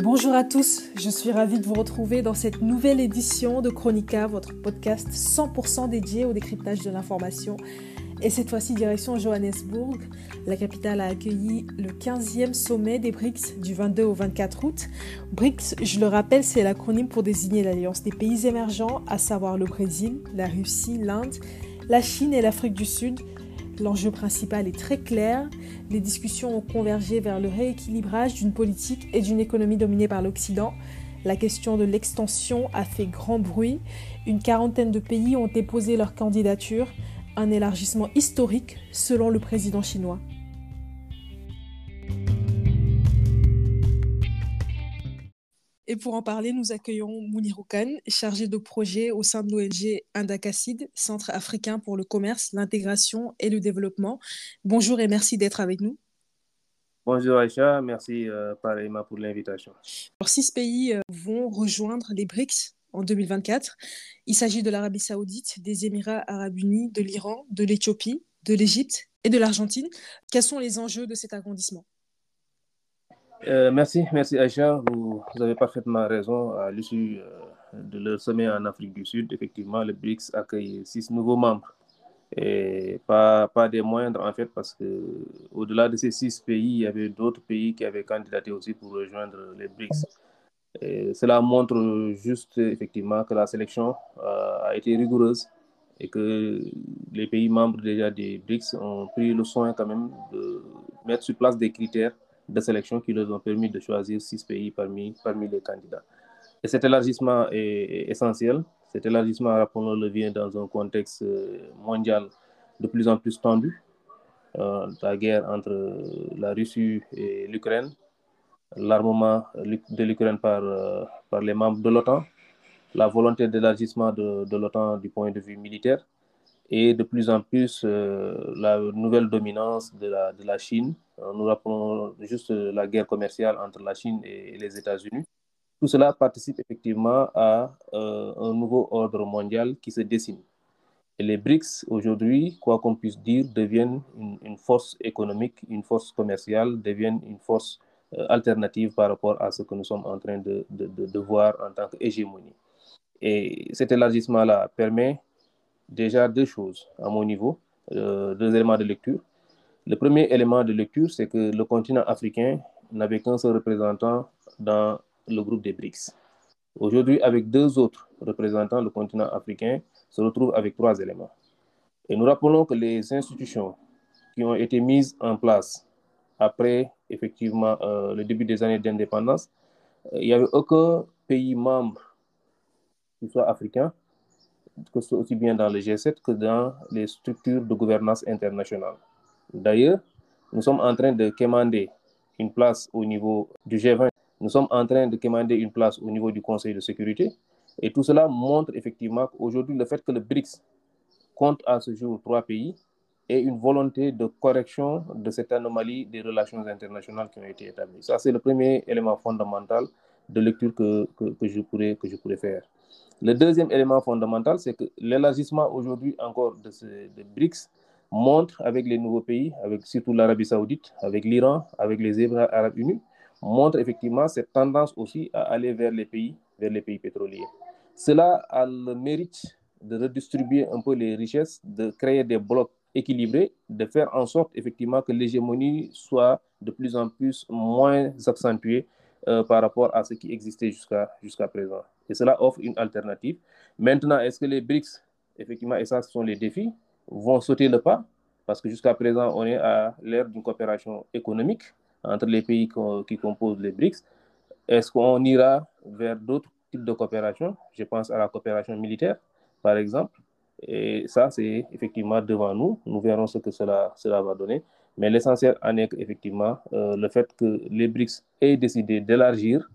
Bonjour à tous, je suis ravie de vous retrouver dans cette nouvelle édition de Chronica, votre podcast 100% dédié au décryptage de l'information. Et cette fois-ci, direction Johannesburg. La capitale a accueilli le 15e sommet des BRICS du 22 au 24 août. BRICS, je le rappelle, c'est l'acronyme pour désigner l'alliance des pays émergents, à savoir le Brésil, la Russie, l'Inde, la Chine et l'Afrique du Sud. L'enjeu principal est très clair. Les discussions ont convergé vers le rééquilibrage d'une politique et d'une économie dominée par l'Occident. La question de l'extension a fait grand bruit. Une quarantaine de pays ont déposé leur candidature. Un élargissement historique selon le président chinois. Et pour en parler, nous accueillons Mounir Khan, chargé de projet au sein de l'ONG Indacacide, Centre africain pour le commerce, l'intégration et le développement. Bonjour et merci d'être avec nous. Bonjour Aïcha, merci euh, pareillement pour l'invitation. six pays euh, vont rejoindre les BRICS en 2024. Il s'agit de l'Arabie saoudite, des Émirats arabes unis, de l'Iran, de l'Éthiopie, de l'Égypte et de l'Argentine. Quels sont les enjeux de cet agrandissement? Euh, merci, merci Aïcha. Vous, avez parfaitement raison. À l'issue euh, de leur sommet en Afrique du Sud, effectivement, le BRICS accueille six nouveaux membres. Et pas, des moindres, en fait, parce qu'au-delà de ces six pays, il y avait d'autres pays qui avaient candidaté aussi pour rejoindre les BRICS. Cela montre juste, effectivement, que la sélection euh, a été rigoureuse et que les pays membres déjà des BRICS ont pris le soin quand même de mettre sur place des critères de sélection qui leur ont permis de choisir six pays parmi, parmi les candidats. Et cet élargissement est, essentiel. Cet élargissement, rappelons-le, vient dans un contexte euh, mondial de plus en plus tendu. Euh, la guerre entre la Russie et l'Ukraine, l'armement de l'Ukraine par, euh, par les membres de l'OTAN, la volonté d'élargissement de l'OTAN du point de vue militaire et de plus en plus la nouvelle dominance de la, de la Chine euh, nous rappelons juste la guerre commerciale entre la Chine et les États-Unis. Tout cela participe effectivement à euh, un nouveau ordre mondial qui se dessine. Et les BRICS, aujourd'hui, quoi qu'on puisse dire, deviennent une, force économique, une force commerciale, deviennent une force euh, alternative par rapport à ce que nous sommes en train de, de, de voir en tant qu'hégémonie. Et cet élargissement-là permet déjà deux choses à mon niveau, deux éléments de lecture. Le premier élément de lecture, c'est que le continent africain n'avait qu'un seul représentant dans le groupe des BRICS. Aujourd'hui, avec deux autres représentants, le continent africain se retrouve avec trois éléments. Et nous rappelons que les institutions qui ont été mises en place après effectivement euh, le début des années d'indépendance, euh, il n'y avait aucun pays membre qui soit africain, que ce soit aussi bien dans le G7 que dans les structures de gouvernance internationale. D'ailleurs, nous sommes en train de commander une place au niveau du G20. Nous sommes en train de commander une place au niveau du Conseil de sécurité. Et tout cela montre effectivement qu'aujourd'hui, le fait que le BRICS compte à ce jour trois pays est une volonté de correction de cette anomalie des relations internationales qui ont été établies. Ça, c'est le premier élément fondamental de lecture que, que, je, pourrais, que je pourrais faire. Le deuxième élément fondamental, c'est que l'élargissement aujourd'hui encore de, ce, BRICS montre avec les nouveaux pays, avec surtout l'Arabie saoudite, avec l'Iran, avec les Émirats arabes unis, montre effectivement cette tendance aussi à aller vers les pays, vers les pays pétroliers. Cela a le mérite de redistribuer un peu les richesses, de créer des blocs équilibrés, de faire en sorte effectivement que l'hégémonie soit de plus en plus moins accentuée euh, par rapport à ce qui existait jusqu'à présent. Et cela offre une alternative. Maintenant, est-ce que les BRICS, effectivement, et ça, ce sont les défis, vont sauter le pas, parce que jusqu'à présent, on est à l'ère d'une coopération économique entre les pays qui composent les BRICS. Est-ce qu'on ira vers d'autres types de coopération? Je pense à la coopération militaire, par exemple. Et ça, c'est effectivement devant nous. Nous verrons ce que cela, cela va donner. Mais l'essentiel en est effectivement euh, le fait que les BRICS aient décidé d'élargir,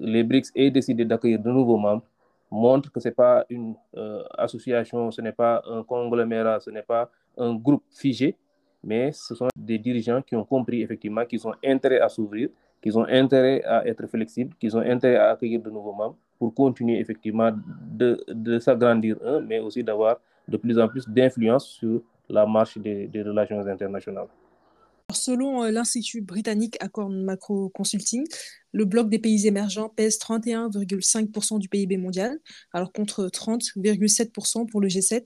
les BRICS aient décidé d'accueillir de nouveaux membres montre que ce n'est pas une euh, association, ce n'est pas un conglomérat, ce n'est pas un groupe figé, mais ce sont des dirigeants qui ont compris effectivement qu'ils ont intérêt à s'ouvrir, qu'ils ont intérêt à être flexibles, qu'ils ont intérêt à accueillir de nouveaux membres pour continuer effectivement de, de s'agrandir, mais aussi d'avoir de plus en plus d'influence sur la marche des, des relations internationales. Selon l'Institut britannique Accord Macro Consulting, le bloc des pays émergents pèse 31,5% du PIB mondial, alors contre 30,7% pour le G7,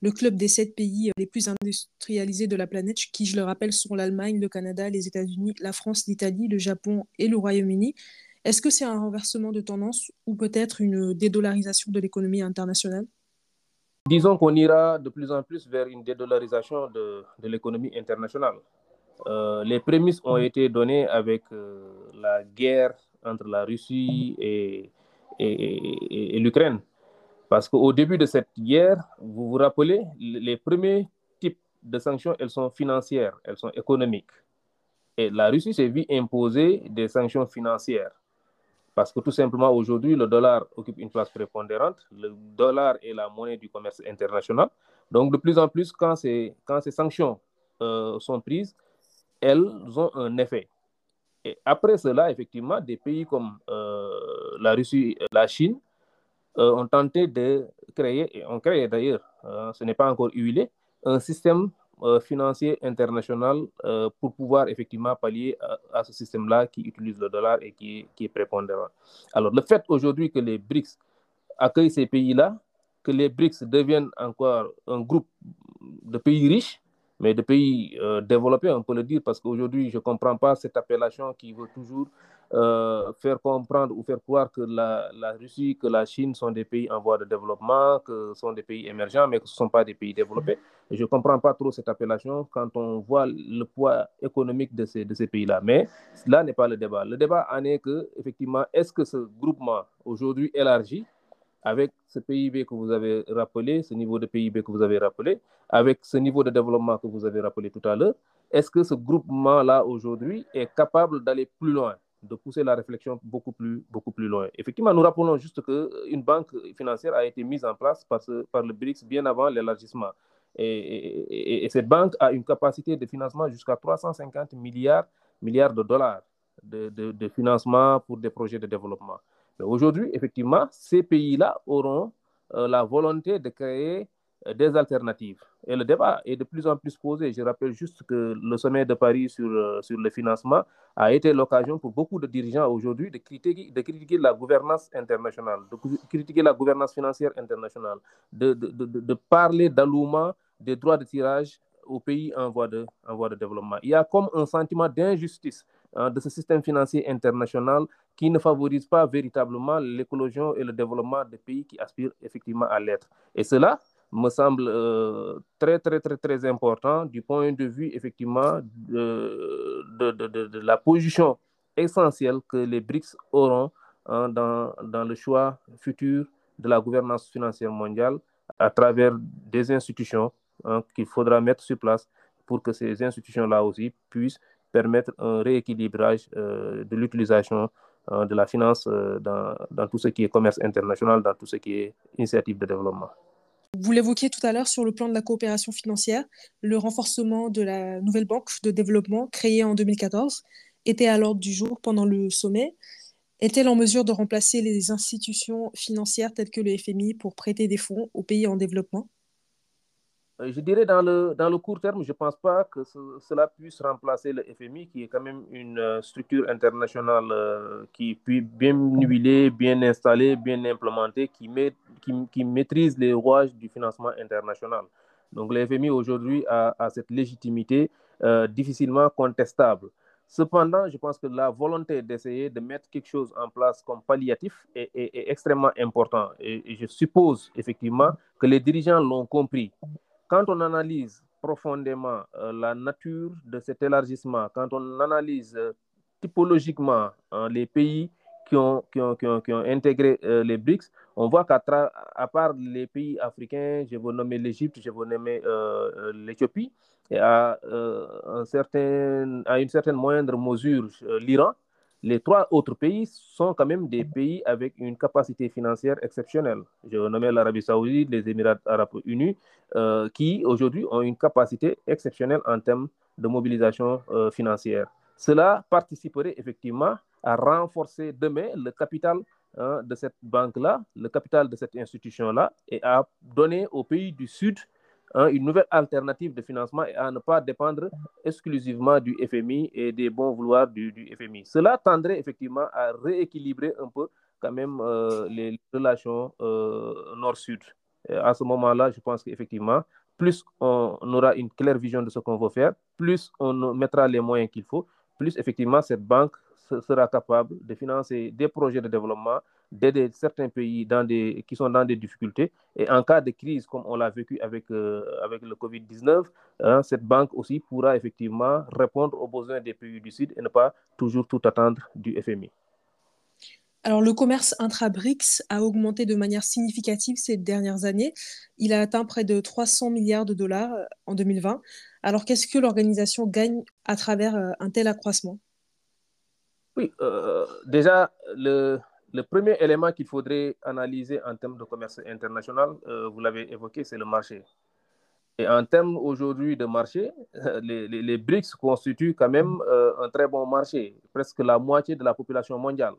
le club des sept pays les plus industrialisés de la planète, qui, je le rappelle, sont l'Allemagne, le Canada, les États-Unis, la France, l'Italie, le Japon et le Royaume-Uni. Est-ce que c'est un renversement de tendance ou peut-être une dédollarisation de l'économie internationale? Disons qu'on ira de plus en plus vers une dédollarisation de, de l'économie internationale. Euh, les prémices ont été données avec euh, la guerre entre la Russie et, et, et l'Ukraine. Parce qu'au début de cette guerre, vous vous rappelez, les premiers types de sanctions, elles sont financières, elles sont économiques. Et la Russie s'est vue imposer des sanctions financières. Parce que tout simplement, aujourd'hui, le dollar occupe une place prépondérante. Le dollar est la monnaie du commerce international. Donc, de plus en plus, quand ces, quand ces sanctions euh, sont prises, elles ont un effet. Et après cela, effectivement, des pays comme euh, la Russie la Chine euh, ont tenté de créer, et ont créé d'ailleurs, euh, ce n'est pas encore huilé, un système euh, financier international pour pouvoir effectivement pallier à, ce système-là qui utilise le dollar et qui est prépondérant. Alors, le fait aujourd'hui que les BRICS accueillent ces pays-là, que les BRICS deviennent encore un groupe de pays riches, mais de pays euh, développés, on peut le dire, parce qu'aujourd'hui, je ne comprends pas cette appellation qui veut toujours euh, faire comprendre ou faire croire que la, la, Russie, que la Chine sont des pays en voie de développement, que sont des pays émergents, mais que ce ne sont pas des pays développés. Et je ne comprends pas trop cette appellation quand on voit le poids économique de ces, de ces pays-là. Mais là n'est pas le débat. Le débat en est que, effectivement, est-ce que ce groupement, aujourd'hui élargi, avec ce PIB que vous avez rappelé, ce niveau de PIB que vous avez rappelé, avec ce niveau de développement que vous avez rappelé tout à l'heure, est-ce que ce groupement-là aujourd'hui est capable d'aller plus loin de pousser la réflexion beaucoup plus, beaucoup plus loin? Effectivement, nous rappelons juste qu'une banque financière a été mise en place par, le BRICS bien avant l'élargissement. Et, et, et, cette banque a une capacité de financement jusqu'à 350 milliards, de dollars de, financement pour des projets de développement. Aujourd'hui, effectivement, ces pays-là auront euh, la volonté de créer des alternatives. Et le débat est de plus en plus posé. Je rappelle juste que le sommet de Paris sur, euh, sur le financement a été l'occasion pour beaucoup de dirigeants aujourd'hui de critiquer, la gouvernance internationale, de critiquer la gouvernance financière internationale, de, de, de, parler d'allouement des droits de tirage aux pays en voie, de, en voie de développement. Il y a comme un sentiment d'injustice de ce système financier international qui ne favorise pas véritablement l'écologie et le développement des pays qui aspirent effectivement à l'être. Et cela, me semble euh, très, très, très, très important du point de vue, effectivement, de, de, de, de la position essentielle que les BRICS auront hein, dans, dans le choix futur de la gouvernance financière mondiale à travers des institutions hein, qu'il faudra mettre sur place pour que ces institutions-là aussi puissent permettre un rééquilibrage euh, de l'utilisation euh, de la finance euh, dans, dans tout ce qui est commerce international, dans tout ce qui est initiative de développement. Vous l'évoquiez tout à l'heure sur le plan de la coopération financière, le renforcement de la nouvelle banque de développement créée en 2014 était à l'ordre du jour pendant le sommet. Est-elle en mesure de remplacer les institutions financières telles que le FMI pour prêter des fonds aux pays en développement? Je dirais dans le, dans le court terme, je ne pense pas que ce, cela puisse remplacer le FMI, qui est quand même une structure internationale euh, qui est bien huilée, bien installée, bien implémentée, qui, met, qui, maîtrise les rouages du financement international. Donc le FMI aujourd'hui a, cette légitimité euh, difficilement contestable. Cependant, je pense que la volonté d'essayer de mettre quelque chose en place comme palliatif est extrêmement important. Et, et je suppose effectivement que les dirigeants l'ont compris quand on analyse profondément euh, la nature de cet élargissement, quand on analyse euh, typologiquement euh, les pays qui ont, qui ont, qui ont, intégré euh, les BRICS, on voit qu'à part les pays africains, je vais nommer l'Égypte, je vais nommer euh, l'Éthiopie, et à, une certaine moindre mesure l'Iran, les trois autres pays sont quand même des pays avec une capacité financière exceptionnelle. Je nommer l'Arabie saoudite, les Émirats arabes unis, euh, qui aujourd'hui ont une capacité exceptionnelle en termes de mobilisation euh, financière. Cela participerait effectivement à renforcer demain le capital hein, de cette banque-là, le capital de cette institution-là, et à donner aux pays du Sud hein, une nouvelle alternative de financement et à ne pas dépendre exclusivement du FMI et des bons vouloirs du, FMI. Cela tendrait effectivement à rééquilibrer un peu quand même euh, les relations euh, nord-sud. À ce moment-là, je pense qu'effectivement, plus on aura une claire vision de ce qu'on veut faire, plus on mettra les moyens qu'il faut, plus effectivement cette banque sera capable de financer des projets de développement, d'aider certains pays dans des, qui sont dans des difficultés. Et en cas de crise, comme on l'a vécu avec, euh, avec le Covid-19, hein, cette banque aussi pourra effectivement répondre aux besoins des pays du Sud et ne pas toujours tout attendre du FMI. Alors, le commerce intra-BRICS a augmenté de manière significative ces dernières années. Il a atteint près de 300 milliards de dollars euh, en 2020. Alors, qu'est-ce que l'organisation gagne à travers euh, un tel accroissement? Oui, euh, déjà, le, premier élément qu'il faudrait analyser en termes de commerce international, euh, vous l'avez évoqué, c'est le marché. Et en termes aujourd'hui de marché, les, les, les, BRICS constituent quand même un très bon marché, presque la moitié de la population mondiale.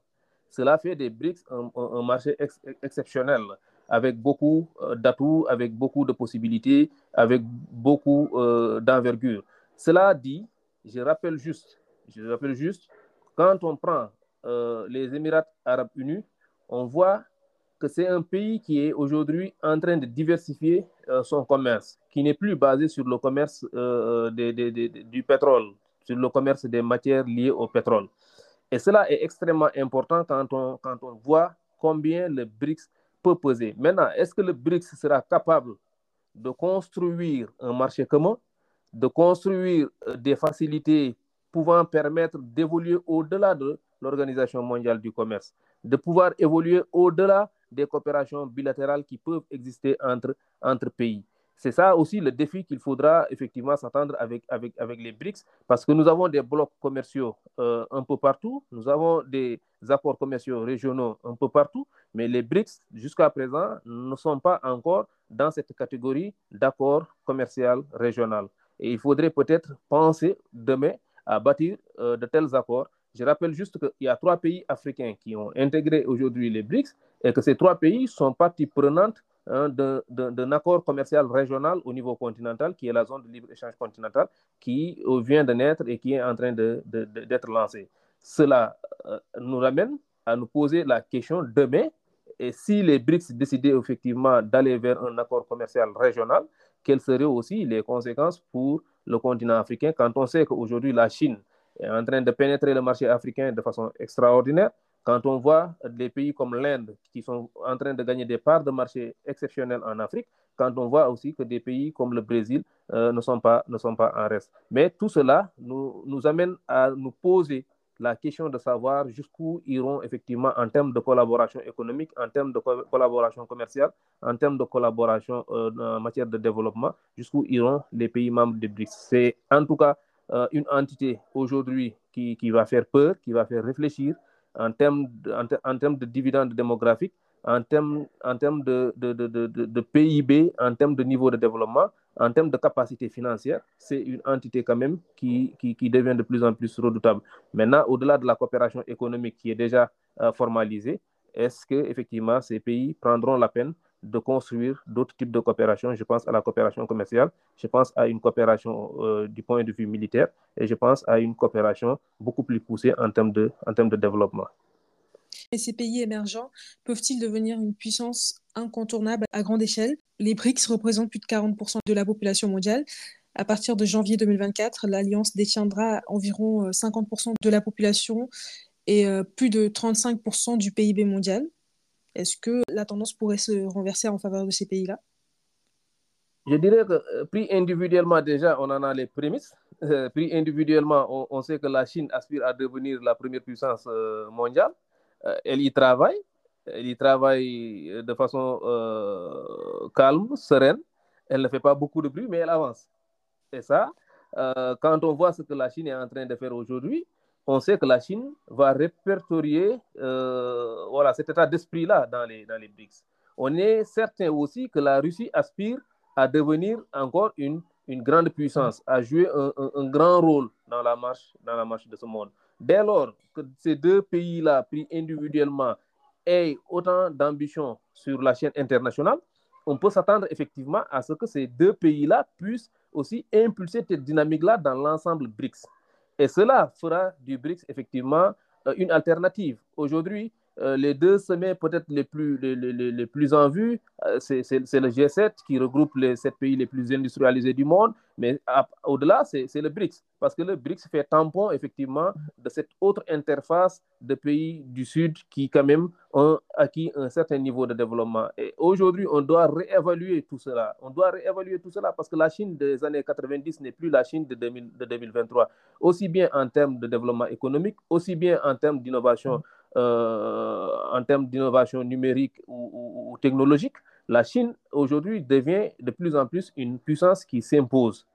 Cela fait des BRICS un, marché ex exceptionnel, avec beaucoup euh, d'atouts, avec beaucoup de possibilités, avec beaucoup euh, d'envergure. Cela dit, je rappelle juste, je rappelle juste, quand on prend euh, les Émirats arabes unis, on voit que c'est un pays qui est aujourd'hui en train de diversifier euh, son commerce, qui n'est plus basé sur le commerce euh, du pétrole, sur le commerce des matières liées au pétrole. Et cela est extrêmement important quand on voit combien le BRICS peut peser. Maintenant, est-ce que le BRICS sera capable de construire un marché commun, de construire des facilités pouvant permettre d'évoluer au-delà de l'Organisation mondiale du commerce, de pouvoir évoluer au-delà des coopérations bilatérales qui peuvent exister entre, entre pays. C'est ça aussi le défi qu'il faudra effectivement s'attendre avec, avec, les BRICS, parce que nous avons des blocs commerciaux euh, un peu partout, nous avons des accords commerciaux régionaux un peu partout, mais les BRICS, jusqu'à présent, ne sont pas encore dans cette catégorie d'accords commerciaux régionaux. Et il faudrait peut-être penser demain à bâtir euh, de tels accords. Je rappelle juste qu'il y a trois pays africains qui ont intégré aujourd'hui les BRICS et que ces trois pays sont partie prenante hein, d'un accord commercial régional au niveau continental, qui est la zone de libre-échange continental, qui vient de naître et qui est en train d'être de, de, lancé. Cela euh, nous ramène à nous poser la question demain, et si les BRICS décidaient effectivement d'aller vers un accord commercial régional, quelles seraient aussi les conséquences pour le continent africain quand on sait qu'aujourd'hui la Chine est en train de pénétrer le marché africain de façon extraordinaire, quand on voit des pays comme l'Inde qui sont en train de gagner des parts de marché exceptionnelles en Afrique, quand on voit aussi que des pays comme le Brésil euh, ne, sont pas, ne sont pas en reste. Mais tout cela nous, nous amène à nous poser la question de savoir jusqu'où iront effectivement en termes de collaboration économique, en termes de co collaboration commerciale, en termes de collaboration euh, en matière de développement, jusqu'où iront les pays membres des BRICS. C'est en tout cas euh, une entité aujourd'hui qui, qui, va faire peur, qui va faire réfléchir en termes en termes de dividendes démographiques, en termes, en termes de, de, de, de, PIB, en termes de niveau de développement, en termes de capacité financière, c'est une entité quand même qui, qui, qui, devient de plus en plus redoutable. Maintenant, au-delà de la coopération économique qui est déjà euh, formalisée, est-ce que effectivement ces pays prendront la peine de construire d'autres types de coopération Je pense à la coopération commerciale, je pense à une coopération euh, du point de vue militaire et je pense à une coopération beaucoup plus poussée en termes de, en termes de développement. Et ces pays émergents peuvent-ils devenir une puissance incontournable à grande échelle? Les BRICS représentent plus de 40% de la population mondiale. À partir de janvier 2024, l'Alliance détiendra environ 50% de la population et plus de 35% du PIB mondial. Est-ce que la tendance pourrait se renverser en faveur de ces pays-là? Je dirais que pris individuellement déjà, on en a les prémices. Euh, pris individuellement, on, sait que la Chine aspire à devenir la première puissance euh, mondiale. Elle y travaille, elle y travaille de façon euh, calme, sereine. Elle ne fait pas beaucoup de bruit, mais elle avance. Et ça, euh, quand on voit ce que la Chine est en train de faire aujourd'hui, on sait que la Chine va répertorier euh, voilà, cet état d'esprit-là dans les, dans les BRICS. On est certain aussi que la Russie aspire à devenir encore une, une grande puissance, à jouer un, un, un grand rôle dans la marche, dans la marche de ce monde. Dès lors que ces deux pays-là, pris individuellement, aient autant d'ambition sur la chaîne internationale, on peut s'attendre effectivement à ce que ces deux pays-là puissent aussi impulser cette dynamique-là dans l'ensemble BRICS. Et cela fera du BRICS effectivement euh, une alternative. Aujourd'hui, euh, les deux sommets peut-être les plus, les, les, les plus en vue, euh, c'est le G7 qui regroupe les sept pays les plus industrialisés du monde, mais au-delà, c'est le BRICS, parce que le BRICS fait tampon effectivement de cette autre interface de pays du Sud qui quand même ont acquis un certain niveau de développement. Et aujourd'hui, on doit réévaluer tout cela. On doit réévaluer tout cela parce que la Chine des années 90 n'est plus la Chine de, 2000, de 2023, aussi bien en termes de développement économique, aussi bien en termes d'innovation en termes d'innovation numérique ou, technologique, la Chine aujourd'hui devient de plus en plus une puissance qui s'impose.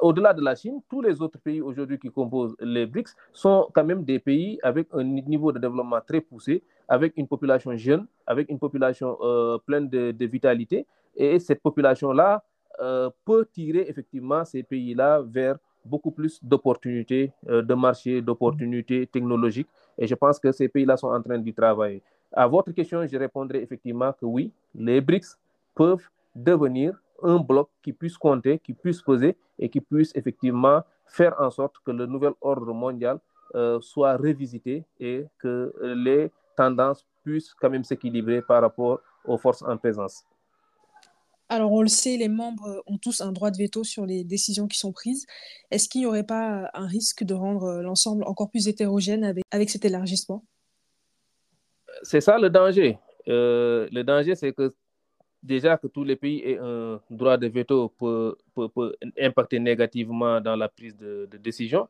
Au-delà de la Chine, tous les autres pays aujourd'hui qui composent les BRICS sont quand même des pays avec un niveau de développement très poussé, avec une population jeune, avec une population euh, pleine de, vitalité. Et cette population-là euh, peut tirer effectivement ces pays-là vers beaucoup plus d'opportunités euh, de marché, d'opportunités technologiques. Et je pense que ces pays-là sont en train d'y travailler. À votre question, je répondrai effectivement que oui, les BRICS peuvent devenir un bloc qui puisse compter, qui puisse peser et qui puisse effectivement faire en sorte que le nouvel ordre mondial euh, soit revisité et que les tendances puissent quand même s'équilibrer par rapport aux forces en présence. Alors, on le sait, les membres ont tous un droit de veto sur les décisions qui sont prises. Est-ce qu'il n'y aurait pas un risque de rendre l'ensemble encore plus hétérogène avec, cet élargissement? C'est ça le danger. Euh, le danger, c'est que déjà que tous les pays aient un droit de veto peut, impacter négativement dans la prise de décision.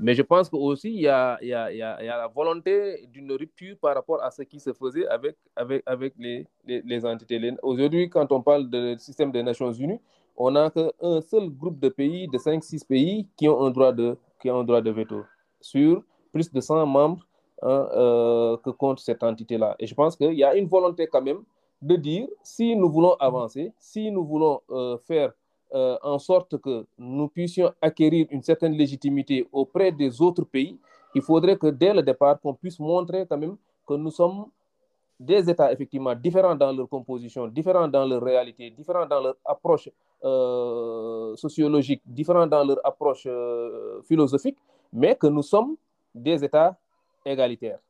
Mais je pense qu'aussi, il y a, il, y a, y a, la volonté d'une rupture par rapport à ce qui se faisait avec, avec, avec les, les, les entités. Aujourd'hui, quand on parle du système des Nations Unies, on n'a qu'un seul groupe de pays, de 5-6 pays, qui ont, un droit de, qui ont un droit de veto sur plus de 100 membres hein, euh, que compte cette entité-là. Et je pense qu'il y a une volonté quand même de dire, si nous voulons avancer, si nous voulons euh, faire euh, en sorte que nous puissions acquérir une certaine légitimité auprès des autres pays, il faudrait que dès le départ, qu'on puisse montrer quand même que nous sommes des États effectivement différents dans leur composition, différents dans leur réalité, différents dans leur approche euh, sociologique, différents dans leur approche euh, philosophique, mais que nous sommes des États égalitaires.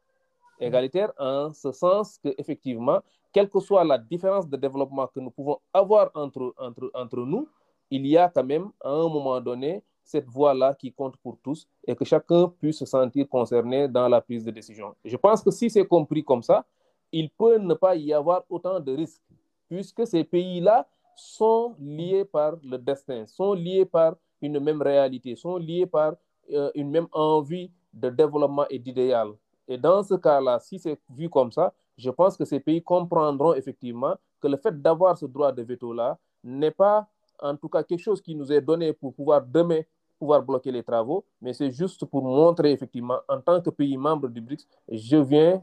Égalitaires en ce sens que effectivement, quelle que soit la différence de développement que nous pouvons avoir entre, entre, entre nous, il y a quand même, à un moment donné, cette voix-là qui compte pour tous et que chacun puisse se sentir concerné dans la prise de décision. Je pense que si c'est compris comme ça, il peut ne pas y avoir autant de risques, puisque ces pays-là sont liés par le destin, sont liés par une même réalité, sont liés par euh, une même envie de développement et d'idéal. Et dans ce cas-là, si c'est vu comme ça, je pense que ces pays comprendront effectivement que le fait d'avoir ce droit de veto-là n'est pas en tout cas quelque chose qui nous est donné pour pouvoir demain pouvoir bloquer les travaux, mais c'est juste pour montrer effectivement, en tant que pays membre du BRICS, je viens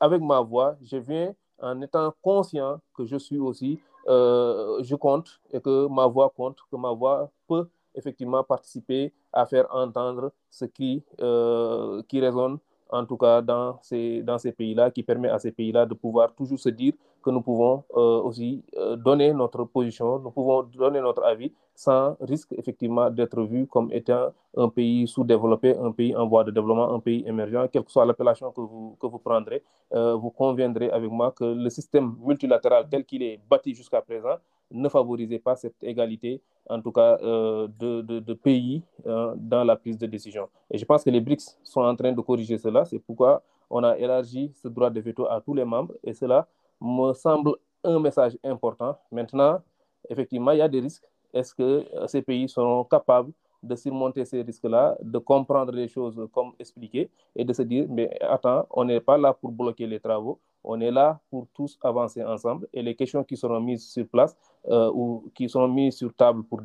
avec ma voix, je viens en étant conscient que je suis aussi, euh, je compte et que ma voix compte, que ma voix peut effectivement participer à faire entendre ce qui, euh, qui résonne en tout cas dans ces, dans ces pays-là, qui permet à ces pays-là de pouvoir toujours se dire que nous pouvons euh, aussi euh, donner notre position, nous pouvons donner notre avis sans risque effectivement d'être vu comme étant un pays sous-développé, un pays en voie de développement, un pays émergent, quelle que soit l'appellation que vous, que vous prendrez, euh, vous conviendrez avec moi que le système multilatéral tel qu'il est bâti jusqu'à présent ne favorisait pas cette égalité, en tout cas euh, de, de, pays euh, dans la prise de décision. Et je pense que les BRICS sont en train de corriger cela. C'est pourquoi on a élargi ce droit de veto à tous les membres. Et cela me semble un message important. Maintenant, effectivement, il y a des risques. Est-ce que euh, ces pays seront capables de surmonter ces risques-là, de comprendre les choses comme expliquées et de se dire, mais attends, on n'est pas là pour bloquer les travaux, on est là pour tous avancer ensemble et les questions qui seront mises sur place euh, ou qui sont mises sur table pour,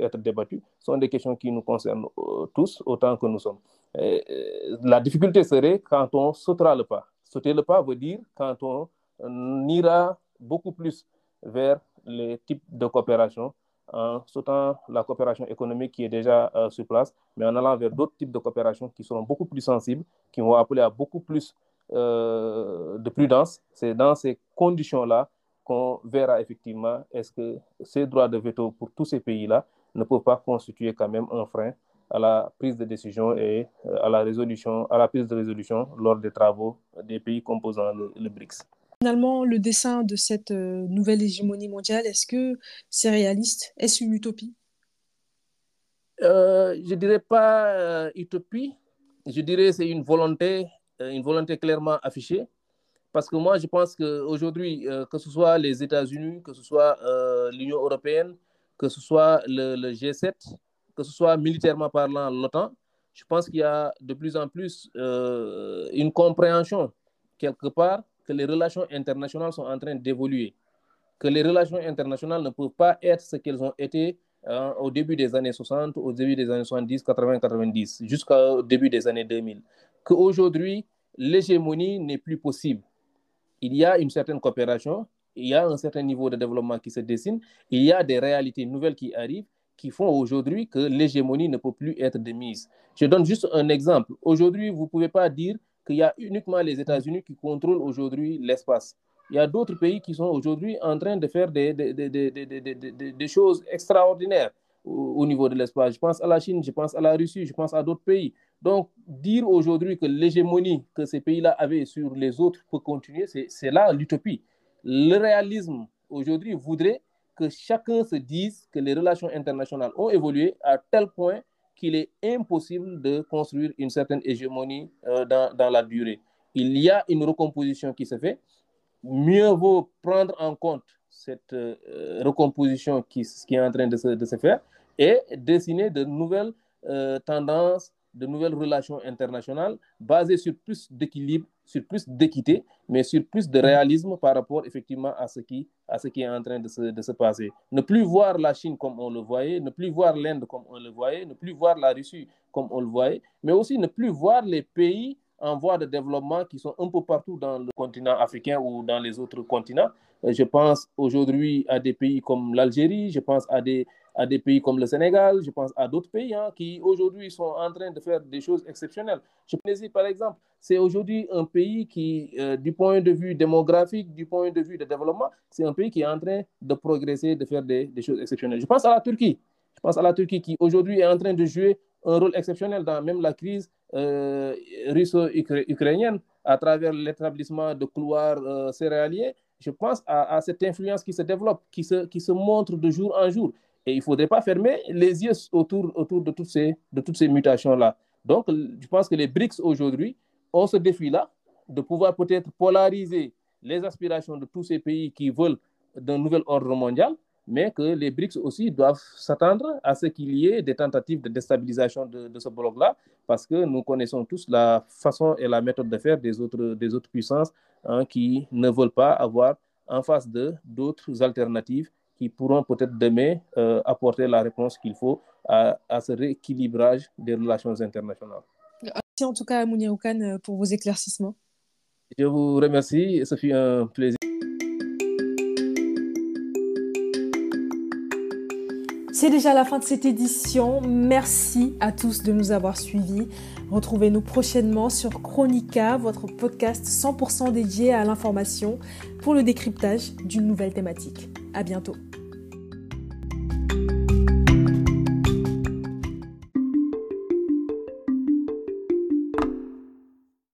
être débattues sont des questions qui nous concernent euh, tous autant que nous sommes. Euh, la difficulté serait quand on sautera le pas. Sauter le pas veut dire quand on ira beaucoup plus vers les types de coopération en sautant la coopération économique qui est déjà sur place, mais en allant vers d'autres types de coopération qui seront beaucoup plus sensibles, qui vont appeler à beaucoup plus euh, de prudence. C'est dans ces conditions-là qu'on verra effectivement est-ce que ces droits de veto pour tous ces pays-là ne peuvent pas constituer quand même un frein à la prise de décision et euh, à la résolution, à la prise de résolution lors des travaux des pays composant le, BRICS. Finalement, le dessin de cette euh, nouvelle hégémonie mondiale, est-ce que c'est réaliste? Est-ce une utopie? Euh, Je ne dirais pas utopie, je dirais c'est une volonté, une volonté clairement affichée. Parce que moi, je pense qu'aujourd'hui, que ce soit les États-Unis, que ce soit l'Union européenne, que ce soit le, le G7, que ce soit militairement parlant, l'OTAN, je pense qu'il y a de plus en plus euh, une compréhension, quelque part, que les relations internationales sont en train d'évoluer, que les relations internationales ne peuvent pas être ce qu'elles ont été au début des années 60, au début des années 70, 80, 90, jusqu'au début des années 2000. Qu'aujourd'hui, l'hégémonie n'est plus possible. Il y a une certaine coopération, il y a un certain niveau de développement qui se dessine, il y a des réalités nouvelles qui arrivent, qui font aujourd'hui que l'hégémonie ne peut plus être démise. Je donne juste un exemple. Aujourd'hui, vous ne pouvez pas dire qu'il y a uniquement les États-Unis qui contrôlent aujourd'hui l'espace. Il y a d'autres pays qui sont aujourd'hui en train de faire des, des, des, des choses extraordinaires au, niveau de l'espace. Je pense à la Chine, je pense à la Russie, je pense à d'autres pays. Donc, dire aujourd'hui que l'hégémonie que ces pays-là avaient sur les autres peut continuer, c'est là l'utopie. Le réalisme aujourd'hui voudrait que chacun se dise que les relations internationales ont évolué à tel point qu'il est impossible de construire une certaine hégémonie euh, dans, dans, la durée. Il y a une recomposition qui se fait. Mieux vaut prendre en compte cette euh, recomposition qui, qui, est en train de se, de se, faire et dessiner de nouvelles euh, tendances, de nouvelles relations internationales basées sur plus d'équilibre, sur plus d'équité, mais sur plus de réalisme par rapport effectivement à ce qui, à ce qui est en train de se, de se passer. Ne plus voir la Chine comme on le voyait, ne plus voir l'Inde comme on le voyait, ne plus voir la Russie comme on le voyait, mais aussi ne plus voir les pays en voie de développement qui sont un peu partout dans le continent africain ou dans les autres continents. Je pense aujourd'hui à des pays comme l'Algérie, je pense à des, à des pays comme le Sénégal, je pense à d'autres pays hein, qui aujourd'hui sont en train de faire des choses exceptionnelles. Je pense par exemple, c'est aujourd'hui un pays qui, euh, du point de vue démographique, du point de vue de développement, c'est un pays qui est en train de progresser, de faire des, des, choses exceptionnelles. Je pense à la Turquie. Je pense à la Turquie qui aujourd'hui est en train de jouer un rôle exceptionnel dans même la crise euh, russo-ukrainienne à travers l'établissement de couloirs euh, céréaliers. Je pense à, à, cette influence qui se développe, qui se, qui se montre de jour en jour. Et il ne faudrait pas fermer les yeux autour, autour de toutes ces, ces mutations-là. Donc, je pense que les BRICS aujourd'hui ont ce défi-là de pouvoir peut-être polariser les aspirations de tous ces pays qui veulent d'un nouvel ordre mondial, mais que les BRICS aussi doivent s'attendre à ce qu'il y ait des tentatives de déstabilisation de, ce bloc-là, parce que nous connaissons tous la façon et la méthode de faire des autres, des autres puissances hein, qui ne veulent pas avoir en face d'autres alternatives qui pourront peut-être demain euh, apporter la réponse qu'il faut à, à, ce rééquilibrage des relations internationales. Merci en tout cas à Mounia Oukan pour vos éclaircissements. Je vous remercie, ce fut un plaisir. C'est déjà la fin de cette édition. Merci à tous de nous avoir suivis. Retrouvez-nous prochainement sur Chronica, votre podcast 100% dédié à l'information pour le décryptage d'une nouvelle thématique. À bientôt.